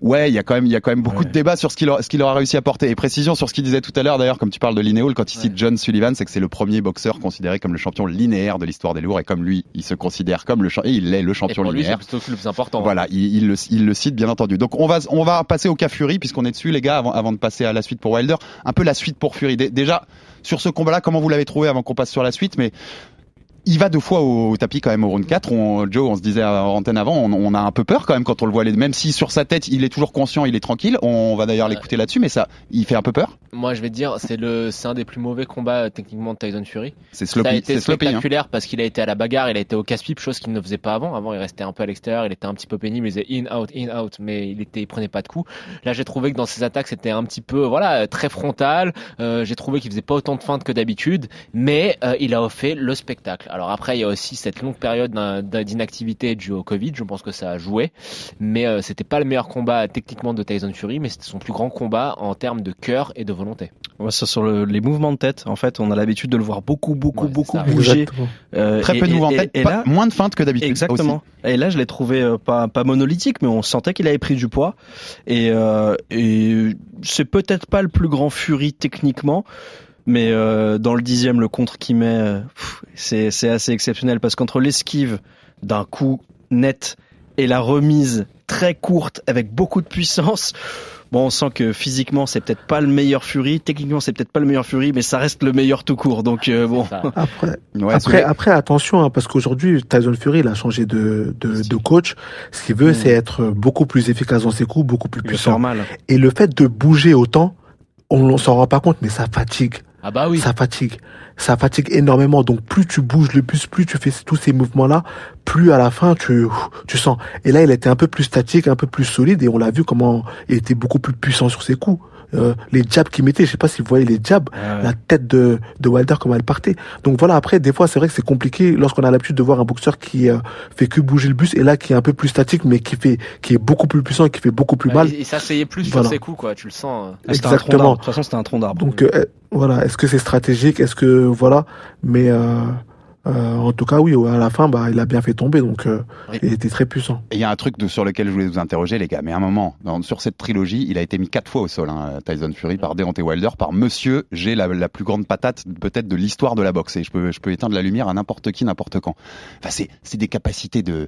Ouais, il y a quand même, il y a quand même beaucoup Ouais. de débats sur ce qu'il aura, ce qu'il aura réussi à porter. Et précision sur ce qu'il disait tout à l'heure, d'ailleurs, comme tu parles de Linéol, quand il cite John Sullivan, c'est que c'est le premier boxeur considéré comme le champion linéaire de l'histoire des lourds. Et comme lui, il se considère comme le champion, il est le Et champion pour c'est linéaire. plutôt le plus important. Voilà, il, il le, il le cite bien entendu. Donc on va, on va passer au cas Fury puisqu'on est dessus les gars avant, avant de passer à la suite pour Wilder. Un peu la suite pour Fury. Dé- Déjà sur ce combat-là, comment vous l'avez trouvé avant qu'on passe sur la suite? Mais il va deux fois au, au tapis quand même au round 4. On, Joe, on se disait en antenne avant, on, on, a un peu peur quand même quand on le voit. Même si sur sa tête, il est toujours conscient, il est tranquille. On va d'ailleurs l'écouter là-dessus, mais ça, il fait un peu peur. Moi, je vais te dire, c'est le, c'est un des plus mauvais combats euh, techniquement de Tyson Fury. C'est Ça a sloppy, été c'est sloppy. hein. spectaculaire parce qu'il a été à la bagarre, il a été au casse-pipe, chose qu'il ne faisait pas avant. Avant, il restait un peu à l'extérieur, il était un petit peu pénible, il faisait in, out, in, out, mais il était, il prenait pas de coups. Là, j'ai trouvé que dans ses attaques, c'était un petit peu, voilà, très frontal. Euh, j'ai trouvé qu'il faisait pas autant de feintes que d'habitude, mais euh, il a fait le spectacle. Alors après, il y a aussi cette longue période d'inactivité due au Covid. Je pense que ça a joué, mais euh, c'était pas le meilleur combat techniquement de Tyson Fury, mais c'était son plus grand combat en termes de cœur et de volonté. Ouais, ça, sur le- les mouvements de tête, en fait, on a l'habitude de le voir beaucoup, beaucoup, Ouais, beaucoup ça. bouger. Euh, Très et- peu de mouvements de tête, et pas- là- moins de feintes que d'habitude. Exactement. Et là, je l'ai trouvé euh, pas, pas monolithique, mais on sentait qu'il avait pris du poids. Et, euh, et c'est peut-être pas le plus grand Fury techniquement, mais euh, dans le dixième, le contre qu'il met, euh, c'est c'est assez exceptionnel parce qu'entre l'esquive d'un coup net et la remise très courte avec beaucoup de puissance. Bon, on sent que physiquement, c'est peut-être pas le meilleur Fury, techniquement, c'est peut-être pas le meilleur Fury, mais ça reste le meilleur tout court. Donc euh, bon, Après, Ouais, après, après, attention, hein, parce qu'aujourd'hui, Tyson Fury, il a changé de, de, de coach. Ce qu'il veut, c'est être beaucoup plus efficace dans ses coups, beaucoup plus il puissant. mal. Et le fait de bouger autant, on, on s'en rend pas compte, mais ça fatigue. Ah bah oui. Ça fatigue. Ça fatigue énormément. Donc plus tu bouges le plus, plus tu fais tous ces mouvements-là, plus à la fin tu, tu sens. Et là, il était un peu plus statique, un peu plus solide, et on l'a vu comment il était beaucoup plus puissant sur ses coups. Euh, les jabs qu'il mettait, je sais pas si vous voyez les jabs, Ouais. la tête de, de Wilder comment elle partait. Donc voilà, après des fois c'est vrai que c'est compliqué lorsqu'on a l'habitude de voir un boxeur qui euh, fait que bouger le bus et là qui est un peu plus statique mais qui fait qui est beaucoup plus puissant et qui fait beaucoup plus mal. Il, s'asseyait plus Voilà. sur ses coups, quoi. Tu le sens. euh. Ah, Exactement. De toute façon, c'était un tronc d'arbre. Donc euh, voilà, est-ce que c'est stratégique? Est-ce que voilà Mais euh, en tout cas, oui, à la fin, bah, il a bien fait tomber, donc euh, Oui. il était très puissant. Et il y a un truc de, sur lequel je voulais vous interroger, les gars. Mais à un moment, dans- sur cette trilogie, il a été mis quatre fois au sol, hein, Tyson Fury, par Deontay Wilder, par Monsieur. J'ai la, la plus grande patate peut-être de l'histoire de la boxe. Et je peux, je peux éteindre la lumière à n'importe qui, n'importe quand. Enfin, c'est, c'est des capacités de,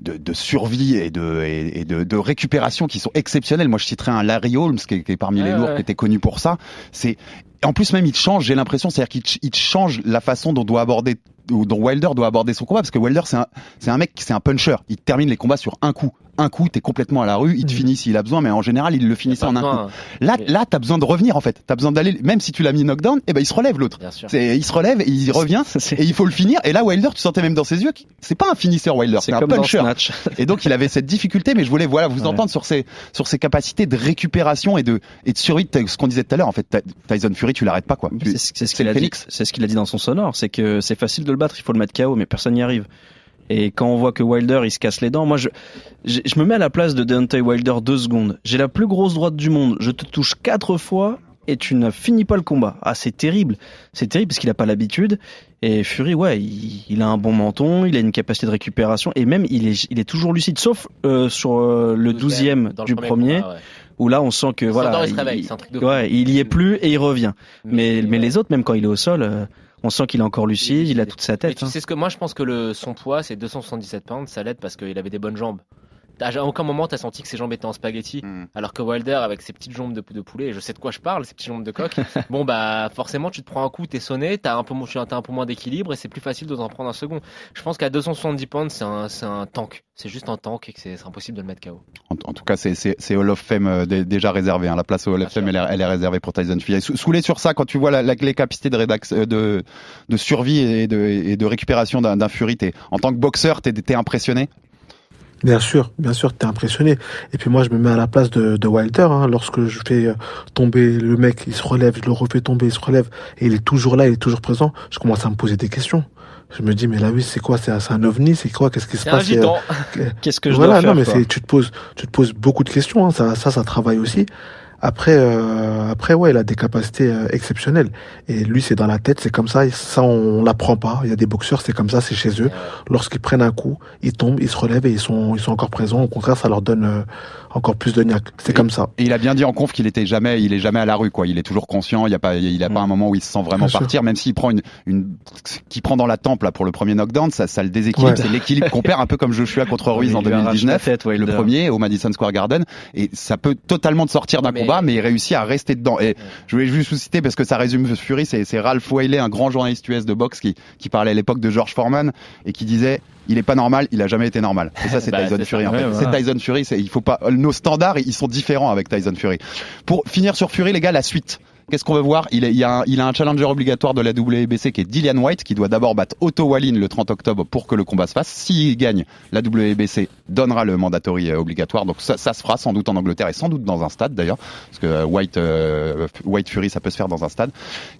de, de survie et de, et, et de, de récupération qui sont exceptionnelles. Moi, je citerais un Larry Holmes qui est, qui est parmi les lourds, ouais. qui était connu pour ça. C'est en plus même il change. J'ai l'impression, c'est-à-dire qu'il ch- il change la façon dont doit aborder dont Wilder doit aborder son combat parce que Wilder c'est un c'est un mec c'est un puncher. Il termine les combats sur un coup. Un coup, t'es complètement à la rue, il te finit s'il a besoin, mais en général, il le finissait en un besoin, coup. Là, là, t'as besoin de revenir en fait. T'as besoin d'aller, même si tu l'as mis knockdown, et ben il se relève l'autre. Bien sûr. C'est, il se relève et il revient et il faut le finir. Et là, Wilder, tu sentais même dans ses yeux, que c'est pas un finisseur Wilder, c'est, un puncher. Et donc il avait cette difficulté, mais je voulais voilà vous Ouais. entendre sur ses sur ses capacités de récupération et de et de survie. de- Ce qu'on disait tout à l'heure, en fait, Ty- Tyson Fury, tu l'arrêtes pas quoi. C'est ce, qu'il a dit. C'est ce qu'il a dit dans son sonore, c'est que c'est facile de le battre, il faut le mettre KO, mais personne n'y arrive. Et quand on voit que Wilder il se casse les dents, moi je, je, je me mets à la place de Deontay Wilder deux secondes. J'ai la plus grosse droite du monde, je te touche quatre fois et tu ne finis pas le combat. Ah c'est terrible, c'est terrible parce qu'il a pas l'habitude. Et Fury, ouais, il, il a un bon menton, il a une capacité de récupération et même il est, il est toujours lucide, sauf euh, sur euh, le douzième du premier, combat, ouais. Où là on sent que Il voilà, il se réveille, c'est un truc de fou. ouais, il y est plus et il revient. Mais, mais les autres, même quand il est au sol, euh, on sent qu'il est encore lucide, il a toute sa tête. tu hein. sais ce que moi je pense que le, son poids c'est 277 pounds, ça l'aide parce qu'il avait des bonnes jambes. À aucun moment t'as senti que ses jambes étaient en spaghetti, Mm. alors que Wilder avec ses petites jambes de, de poulet, et je sais de quoi je parle, ses petites jambes de coq. bon bah forcément tu te prends un coup, t'es sonné, t'as un peu, un peu moins d'équilibre et c'est plus facile de t'en prendre un second. Je pense qu'à 270 pounds c'est un, c'est un tank, c'est juste un tank et que c'est impossible de le mettre KO. En, en tout cas, c'est, Hall of Fame euh, dé- déjà réservé. Hein. La place au Hall of Fame, elle est, elle est réservée pour Tyson Fury. Sou- Soulé sur ça, quand tu vois la, la- les capacités de, rédax, euh, de, de survie et de, et de récupération d'un, Fury, en tant que boxeur, t'es impressionné? Bien sûr, bien sûr, t'es impressionné. Et puis moi, je me mets à la place de, de Wilder. Hein, lorsque je fais euh, tomber le mec, il se relève, je le refais tomber, il se relève, et il est toujours là, il est toujours présent. Je commence à me poser des questions. Je me dis, mais là, oui, c'est quoi? C'est un, ovni? C'est quoi? Qu'est-ce qui se passe? Euh, Qu'est-ce que je voilà, dois faire non, mais tu te poses, tu te poses beaucoup de questions. Hein, ça, ça, ça travaille aussi. Après, euh, après, ouais, il a des capacités euh, exceptionnelles. Et lui, c'est dans la tête, c'est comme ça. et Ça, on l'apprend pas. Il y a des boxeurs, c'est comme ça, c'est chez eux. Lorsqu'ils prennent un coup, ils tombent, ils se relèvent et ils sont, ils sont encore présents. Au contraire, ça leur donne euh, encore plus de niaque. C'est comme ça. Et il a bien dit en conf qu'il était jamais, il est jamais à la rue, quoi. Il est toujours conscient. Il y a pas, il a pas un moment où il se sent vraiment Bien sûr. partir, même s'il prend une, une, qui prend dans la tempe là pour le premier knockdown, ça, ça le déséquilibre. Ouais. C'est l'équilibre qu'on perd un peu comme Joshua contre Ruiz en lui arrache la 2019, tête, le premier au Madison Square Garden. Et ça peut totalement te sortir d'un combat mais il réussit à rester dedans. Et je voulais juste vous citer parce que ça résume Fury, c'est Ralph Wiley, un grand journaliste US de boxe qui, qui parlait à l'époque de George Foreman et qui disait il est pas normal, il a jamais été normal. Et ça, c'est Bah, Tyson Fury. En fait. C'est. Tyson Fury. c'est- Il faut pas. Nos standards, ils sont différents avec Tyson Fury. Pour finir sur Fury, les gars, la suite. Qu'est-ce qu'on veut voir? Il, a un, challenger obligatoire de la WBC qui est Dillian White, qui doit d'abord battre Otto Wallin le 30 octobre pour que le combat se fasse. S'il gagne, la WBC donnera le mandatory euh, obligatoire. Donc ça, se fera sans doute en Angleterre et sans doute dans un stade d'ailleurs, parce que euh, White, euh, White Fury, ça peut se faire dans un stade.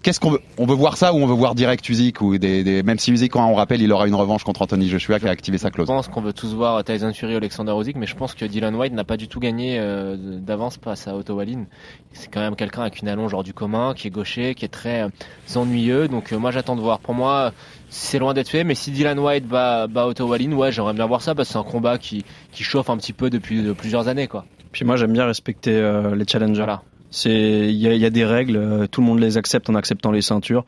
Qu'est-ce qu'on veut? On veut voir ça ou on veut voir direct Usyk ou même si Usyk, on rappelle, il aura une revanche contre Anthony Joshua qui a activé sa clause? Je pense qu'on veut tous voir Tyson Fury Alexander Usyk, mais je pense que Dylan White n'a pas du tout gagné d'avance face à Otto Wallin. C'est quand même quelqu'un avec une allonge hors du commun, qui est gaucher, qui est très euh, ennuyeux. Donc euh, moi j'attends de voir. Pour moi, c'est loin d'être fait, mais si Dylan White bat, bat Otto Wallin, ouais, j'aimerais bien voir ça parce que c'est un combat qui, qui chauffe un petit peu depuis de plusieurs années, quoi. Puis moi j'aime bien respecter euh, les challengers. C'est il y a, il y a des règles, euh, tout le monde les accepte en acceptant les ceintures.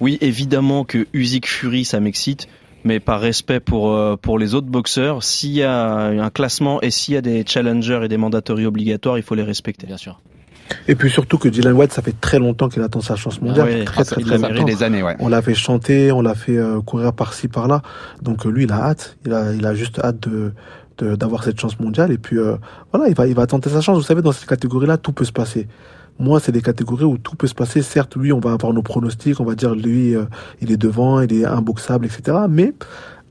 Oui, évidemment que Usyk Fury ça m'excite, mais par respect pour euh, pour les autres boxeurs, s'il y a un classement et s'il y a des challengers et des mandatories obligatoires, il faut les respecter. Bien sûr. Et puis surtout que Dylan White, ça fait très longtemps qu'il attend sa chance mondiale. Ouais, très, ah, très, très mérité. des années, ouais. On l'a fait chanter, on l'a fait euh, courir par-ci, par-là. Donc euh, lui, il a hâte. Il a, il a juste hâte de d'avoir cette chance mondiale. Et puis euh, voilà, il va, il va tenter sa chance. Vous savez, dans cette catégorie-là, tout peut se passer. Moi, c'est des catégories où tout peut se passer. Certes, lui, on va avoir nos pronostics, on va dire lui, euh, il est devant, il est imboxable, etc. Mais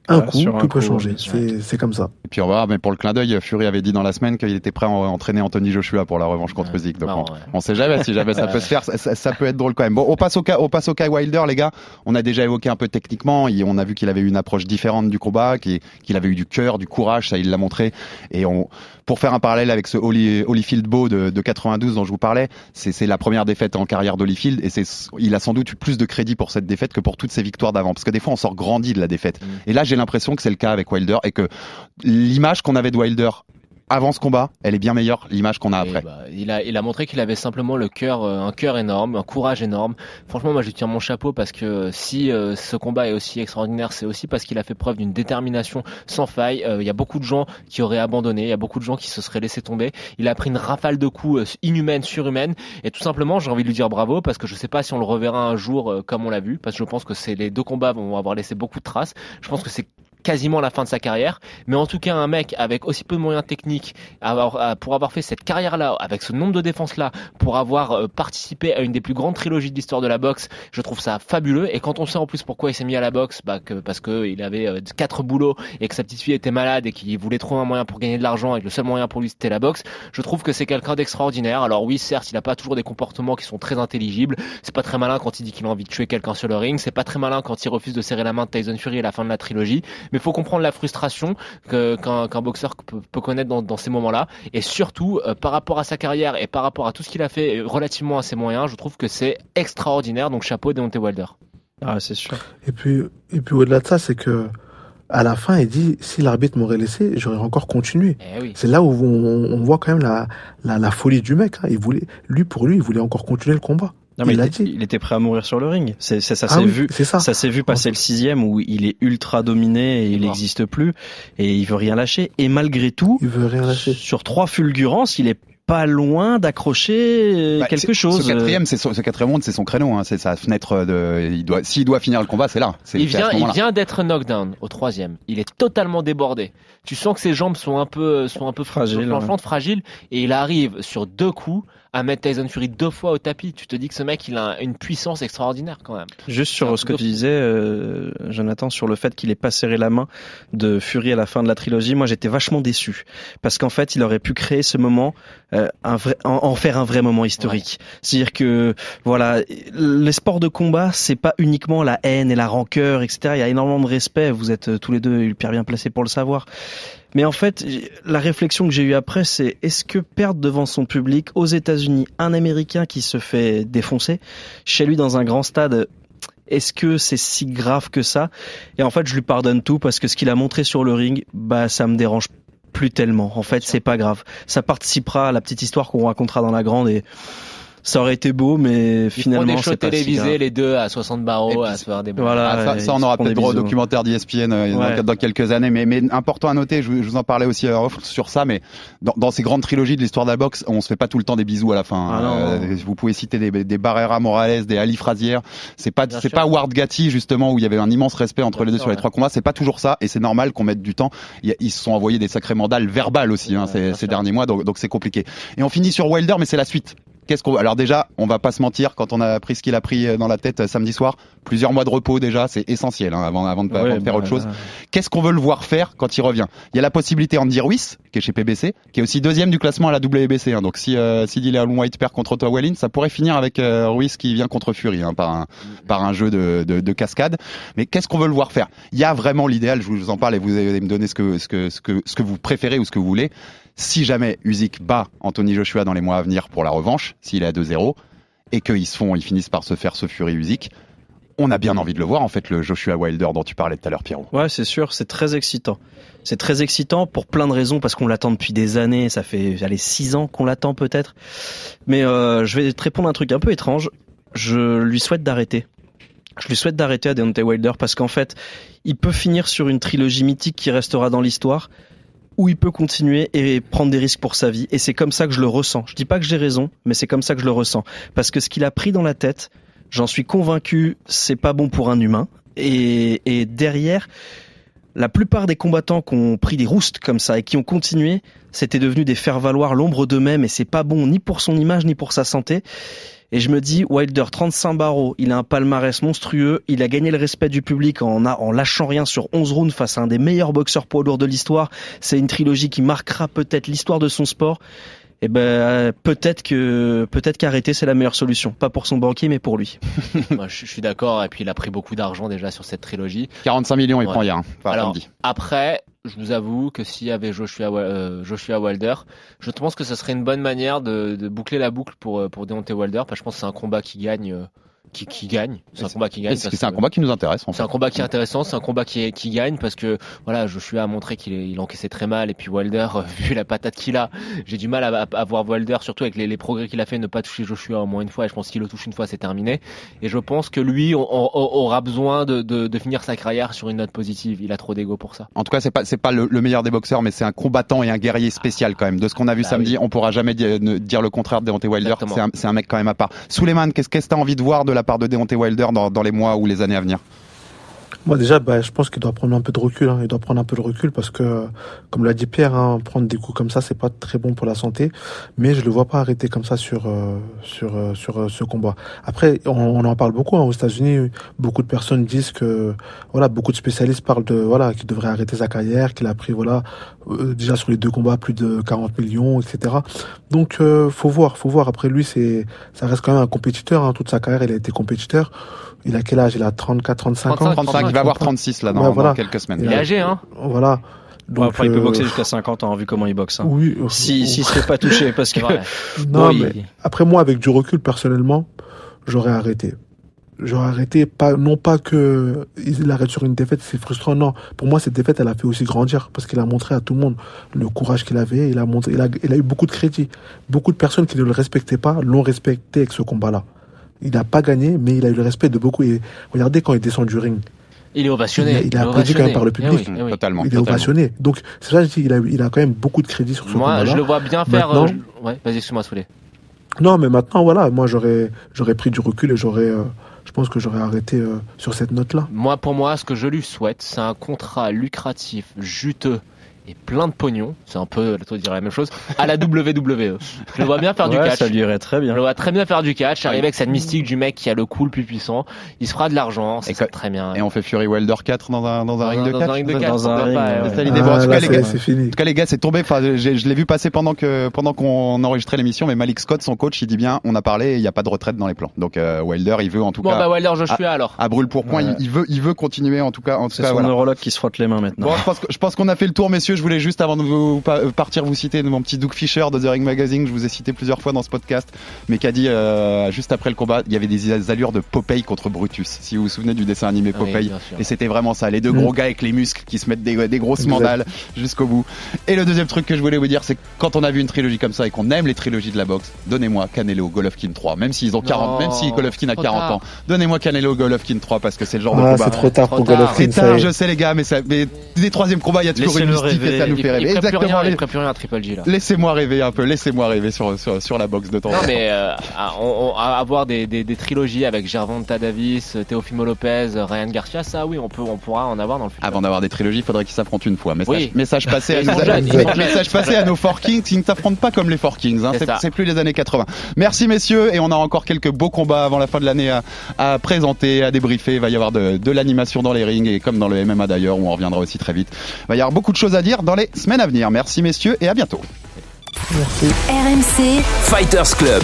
un coup, sur un tout peut changer. sûr. C'est c'est comme ça. Et puis on va voir, mais pour le clin d'œil, Fury avait dit dans la semaine qu'il était prêt à en- entraîner Anthony Joshua pour la revanche contre Usyk. Donc marrant, on, ouais. on sait jamais si jamais ça peut se faire, ça, ça- ça peut être drôle quand même. Bon, on passe au cas, on passe au Kai Wilder, les gars. On a déjà évoqué un peu techniquement, il- on a vu qu'il avait eu une approche différente du combat, qu'il qu'il avait eu du cœur, du courage, ça il l'a montré. Et on, pour faire un parallèle avec ce Holy, Holyfield Bow de, de 92 dont je vous parlais, c'est c'est la première défaite en carrière d'Holyfield et c'est il a sans doute eu plus de crédit pour cette défaite que pour toutes ses victoires d'avant, parce que des fois on sort grandi de la défaite. Et là j'ai l'impression que c'est le cas avec Wilder et que l'image qu'on avait de Wilder avant ce combat, elle est bien meilleure l'image qu'on a après. Bah, il a, il a montré qu'il avait simplement le cœur, euh, un cœur énorme, un courage énorme. Franchement, moi, je lui tiens mon chapeau parce que euh, si euh, ce combat est aussi extraordinaire, c'est aussi parce qu'il a fait preuve d'une détermination sans faille. Euh, Il y a beaucoup de gens qui auraient abandonné, il y a beaucoup de gens qui se seraient laissés tomber. Il a pris une rafale de coups inhumaine, surhumaine, et tout simplement, j'ai envie de lui dire bravo parce que je sais pas si on le reverra un jour euh, comme on l'a vu, parce que je pense que c'est les deux combats vont avoir laissé beaucoup de traces. Je pense que c'est quasiment la fin de sa carrière, mais en tout cas un mec avec aussi peu de moyens techniques, avoir, à- pour avoir fait cette carrière-là, avec ce nombre de défenses-là, pour avoir euh, participé à une des plus grandes trilogies de l'histoire de la boxe, je trouve ça fabuleux. Et quand on sait en plus pourquoi il s'est mis à la boxe, bah, que, parce que il avait euh, quatre boulots et que sa petite fille était malade et qu'il voulait trouver un moyen pour gagner de l'argent et que le seul moyen pour lui c'était la boxe, je trouve que c'est quelqu'un d'extraordinaire. Alors oui, certes, il n'a pas toujours des comportements qui sont très intelligibles. C'est pas très malin quand il dit qu'il a envie de tuer quelqu'un sur le ring. C'est pas très malin quand il refuse de serrer la main de Tyson Fury à la fin de la trilogie. Mais faut comprendre la frustration que- qu'un boxeur peut, peut connaître dans, dans ces moments-là. Et surtout, euh, par rapport à sa carrière et par rapport à tout ce qu'il a fait euh, relativement à ses moyens, je trouve que c'est extraordinaire. Donc chapeau Deontay Wilder. Ah, c'est sûr. Et puis, et puis au-delà de ça, c'est que à la fin, il dit si l'arbitre m'aurait laissé, j'aurais encore continué. Eh oui. C'est là où on, on voit quand même la, la, la folie du mec. hein. Il voulait, lui pour lui, il voulait encore continuer le combat. Non, mais il était, dit. il était prêt à mourir sur le ring. C'est, c'est- ça Ah s'est oui, vu. c'est ça. s'est vu passer le sixième où il est ultra dominé et il n'existe plus et il veut rien lâcher. Et malgré tout, il veut rien lâcher. Sur trois fulgurances, il est pas loin d'accrocher euh, Bah, quelque c'est- chose. Ce quatrième, c'est son- ce quatrième round, c'est son créneau, hein, c'est sa fenêtre de. Il doit, s'il doit finir le combat, c'est là. C'est Il vient, ce il vient d'être knockdown au troisième. Il est totalement débordé. Tu sens que ses jambes sont un peu, sont un peu Fragiles, flanchantes, fragiles, et il arrive sur deux coups à mettre Tyson Fury deux fois au tapis. Tu te dis que ce mec, il a une puissance extraordinaire quand même. Juste sur ce que tu disais, euh, Jonathan, sur le fait qu'il ait pas serré la main de Fury à la fin de la trilogie, moi j'étais vachement déçu parce qu'en fait il aurait pu créer ce moment, euh, un vrai, en, en faire un vrai moment historique. C'est-à-dire que voilà, les sports de combat, c'est pas uniquement la haine et la rancœur, etc. Il y a énormément de respect. Vous êtes euh, tous les deux hyper bien placés pour le savoir. Mais en fait, la réflexion que j'ai eue après, c'est est-ce que perdre devant son public aux États-Unis un Américain qui se fait défoncer chez lui dans un grand stade est-ce que c'est si grave que ça? Et en fait, je lui pardonne tout parce que ce qu'il a montré sur le ring, bah ça me dérange plus tellement. En fait, c'est pas grave. Ça participera à la petite histoire qu'on racontera dans la grande et Ça aurait été beau, mais finalement, c'est pas si télévisés, grave. les deux à 60 barreaux, à se faire des Voilà, Ah, ça, ça, on aura peut-être des droit au documentaire d'ESPN euh, Ouais. dans, quelques années. Mais, mais important à noter, je, vous- je vous en parlais aussi euh, sur ça, mais dans, dans ces grandes trilogies de l'histoire de la boxe, on se fait pas tout le temps des bisous à la fin. Ah Euh, vous pouvez citer des, des Barrera Morales, des Ali Frazier. C'est pas c'est pas Ward Gatti justement où il y avait un immense respect entre les deux sur les trois combats. C'est pas toujours ça et c'est normal qu'on mette du temps. Ils se sont envoyés des sacrés mandales verbales aussi hein, ces, ces derniers mois, donc donc c'est compliqué. Et on finit sur Wilder, mais c'est la suite. Qu'est-ce qu'on alors déjà, on va pas se mentir quand on a pris ce qu'il a pris euh, dans la tête euh, samedi soir, plusieurs mois de repos déjà, c'est essentiel hein, avant avant de, Ouais, avant de faire bah, autre chose. Qu'est-ce qu'on veut le voir faire quand il revient? Il y a la possibilité Andy Ruiz, qui est chez PBC, qui est aussi deuxième du classement à la WBC. Hein. Donc si euh, si Dillian White perd contre Otto Wallin, ça pourrait finir avec euh, Ruiz qui vient contre Fury hein, par un par un jeu de, de, de cascade. Mais qu'est-ce qu'on veut le voir faire? Il y a vraiment l'idéal. Je vous, je vous en parle et vous allez me donner ce que ce que ce que ce que vous préférez ou ce que vous voulez. Si jamais Usyk bat Anthony Joshua dans les mois à venir pour la revanche, s'il est à 2-0 et qu'ils font, ils finissent par se faire ce Fury Usyk, on a bien envie de le voir en fait le Joshua Wilder dont tu parlais tout à l'heure, Pierrot. Ouais, c'est sûr, c'est très excitant. C'est très excitant pour plein de raisons, parce qu'on l'attend depuis des années, ça fait allez, six ans qu'on l'attend peut-être. Mais euh, je vais te répondre un truc un peu étrange. Je lui souhaite d'arrêter. Je lui souhaite d'arrêter à Wilder parce qu'en fait, il peut finir sur une trilogie mythique qui restera dans l'histoire, où il peut continuer et prendre des risques pour sa vie. Et c'est comme ça que je le ressens. Je dis pas que j'ai raison, mais c'est comme ça que je le ressens. Parce que ce qu'il a pris dans la tête, j'en suis convaincu, c'est pas bon pour un humain. Et, et derrière, la plupart des combattants qui ont pris des roustes comme ça et qui ont continué, c'était devenu des faire-valoir l'ombre d'eux-mêmes et c'est pas bon ni pour son image ni pour sa santé. Et je me dis, Wilder, 35 barreaux, il a un palmarès monstrueux, il a gagné le respect du public en, a- en lâchant rien sur 11 rounds face à un des meilleurs boxeurs poids lourds de l'histoire. C'est une trilogie qui marquera peut-être l'histoire de son sport. Et ben euh, peut-être que peut-être qu'arrêter c'est la meilleure solution, pas pour son banquier mais pour lui. Moi, je, je suis d'accord. Et puis, il a pris beaucoup d'argent déjà sur cette trilogie. 45 millions il Ouais. prend hier, hein, par Alors, samedi. après, je vous avoue que s'il y avait euh, Joshua Wilder, je pense que ce serait une bonne manière de, boucler la boucle pour, euh, pour Deontay Wilder. Parce que je pense que c'est un combat qui gagne. Euh, qui, qui gagne. C'est un combat qui gagne. C'est un combat qui nous intéresse C'est un combat qui est intéressant, c'est un combat qui, gagne parce que voilà, Joshua a montré qu'il il encaissait très mal et puis Wilder, euh, vu la patate qu'il a, j'ai du mal à, voir Wilder, surtout avec les, les progrès qu'il a fait, ne pas toucher Joshua au moins une fois. Et je pense qu'il le touche une fois, c'est terminé. Et je pense que lui on- on- on aura besoin de, de, de finir sa carrière sur une note positive. Il a trop d'ego pour ça. En tout cas, c'est pas c'est pas le, le meilleur des boxeurs, mais c'est un combattant et un guerrier spécial quand même. De ce qu'on a vu Bah samedi, oui. on pourra jamais dire, ne- dire le contraire de Deontay Wilder. C'est un, un mec quand même à part. Suleiman, qu'est-ce qu'est-ce que t'as envie de voir de la part de Deontay Wilder dans les mois ou les années à venir Moi déjà, bah, je pense qu'il doit prendre un peu de recul. hein. Il doit prendre un peu de recul parce que, comme l'a dit Pierre, hein, prendre des coups comme ça, c'est pas très bon pour la santé. Mais je le vois pas arrêter comme ça sur euh, sur euh, sur euh, ce combat. Après, on, on en parle beaucoup hein, aux États-Unis. Beaucoup de personnes disent que voilà, beaucoup de spécialistes parlent de voilà qu'il devrait arrêter sa carrière, qu'il a pris voilà déjà sur les deux combats plus de 40 millions, etc. Donc faut voir, faut voir. Après lui, c'est ça reste quand même un compétiteur. Hein. Toute sa carrière, il a été compétiteur. Il a quel âge? Il a 34, 35 ans? 35, il va avoir 36 là dans, Ouais, dans voilà. quelques semaines. Il est âgé, hein Voilà. Ouais, enfin, il peut euh, boxer jusqu'à 50 ans vu comment il boxe. hein. Oui. euh, Si s'il se fait pas toucher parce que. Non, mais après moi, avec du recul, personnellement, j'aurais arrêté. J'aurais arrêté, pas, non pas que il arrête sur une défaite, c'est frustrant, non. Pour moi, cette défaite, elle a fait aussi grandir, parce qu'il a montré à tout le monde le courage qu'il avait, il a montré, il a, il a eu beaucoup de crédit. Beaucoup de personnes qui ne le respectaient pas l'ont respecté avec ce combat-là. Il n'a pas gagné, mais il a eu le respect de beaucoup. Et regardez quand il descend du ring. Il est ovationné. Il est- il est applaudi quand même par le ovationné. public. Eh oui, eh oui. Totalement. il est totalement. ovationné. Donc, c'est ça que je dis, il a, eu- il a quand même beaucoup de crédit sur ce Moi, je le vois bien faire. euh, Maintenant- je- Ouais, vas-y, excuse-moi, Soulé. Non, mais maintenant, voilà, moi, j'aurais, j'aurais pris du recul et j'aurais, euh, je pense que j'aurais arrêté euh, sur cette note-là. Moi, pour moi, ce que je lui souhaite, c'est un contrat lucratif, juteux et plein de pognon. C'est un peu, toi dire la même chose, à la WWE. Je le vois bien faire du catch. ça lui irait très Je bien. le vois très bien faire du catch, arriver avec cette mystique du mec qui a le coup le plus puissant. Il se fera de l'argent, c'est que- très bien. Et on fait Fury Wilder 4 dans un, dans un Dans ring de dans catch. un ring de catch, Dans un ring, ça. Bon, en tout cas, les gars, c'est fini. En tout cas, les gars, c'est tombé. Enfin, je l'ai vu passer pendant que pendant qu'on enregistrait l'émission, mais Malik Scott, son coach, il dit bien, on a parlé, il n'y a pas de retraite dans les plans. Donc euh, Wilder, il veut en tout Bon, cas bah, Wilder Joshua alors. à brûle pour point, Ouais. il, il veut il veut continuer en tout cas. En tout C'est cas, son voilà. neurologue qui se frotte les mains maintenant. Bon, je je pense qu'on a fait le tour, messieurs. Messieurs, je voulais juste avant de vous pa- partir vous citer mon petit Doug Fisher de The Ring Magazine. Je vous ai cité plusieurs fois dans ce podcast, mais qui a dit euh, juste après le combat, il y avait des allures de Popeye contre Brutus. Si vous vous souvenez du dessin animé Oui, Popeye, et c'était vraiment ça, les deux gros Mm. gars avec les muscles qui se mettent des, des grosses Exact. mandales jusqu'au bout. Et le deuxième truc que je voulais vous dire, c'est que quand on a vu une trilogie comme ça et qu'on aime les trilogies de la boxe, donnez-moi Canelo Golovkin 3, même s'ils ont 40, même si Golovkin a trop 40 tard. ans, donnez-moi Canelo Golovkin 3 parce que c'est le genre de Ah, combat. c'est trop tard pour. Golovkin. C'est tard, je sais les gars, mais, ça, mais des troisième combats, il y a toujours une Et ça nous fait rêver. Exactement. rien, à Triple G là. Laissez-moi rêver un peu, laissez-moi rêver sur, sur, sur la boxe de temps en Non temps. mais euh, à- on- à avoir des, des, des trilogies avec Gervonta Davis, Teofimo Lopez, Ryan Garcia, ça oui on peut on pourra en avoir dans le futur. Avant d'avoir des trilogies, il faudrait qu'ils s'affrontent une fois. Message, Oui. message passé, à nos, jeunes, message passé à nos Four Kings, ils ne s'affrontent pas comme les Four Kings. Hein. C'est plus les années 80. Merci messieurs, et on a encore quelques beaux combats avant la fin de l'année à, à présenter, à débriefer. Il va y avoir de, de l'animation dans les rings et comme dans le MMA d'ailleurs, où on reviendra aussi très vite. Il va y avoir beaucoup de choses à dire dans les semaines à venir. Merci messieurs et à bientôt. RMC Fighters Club.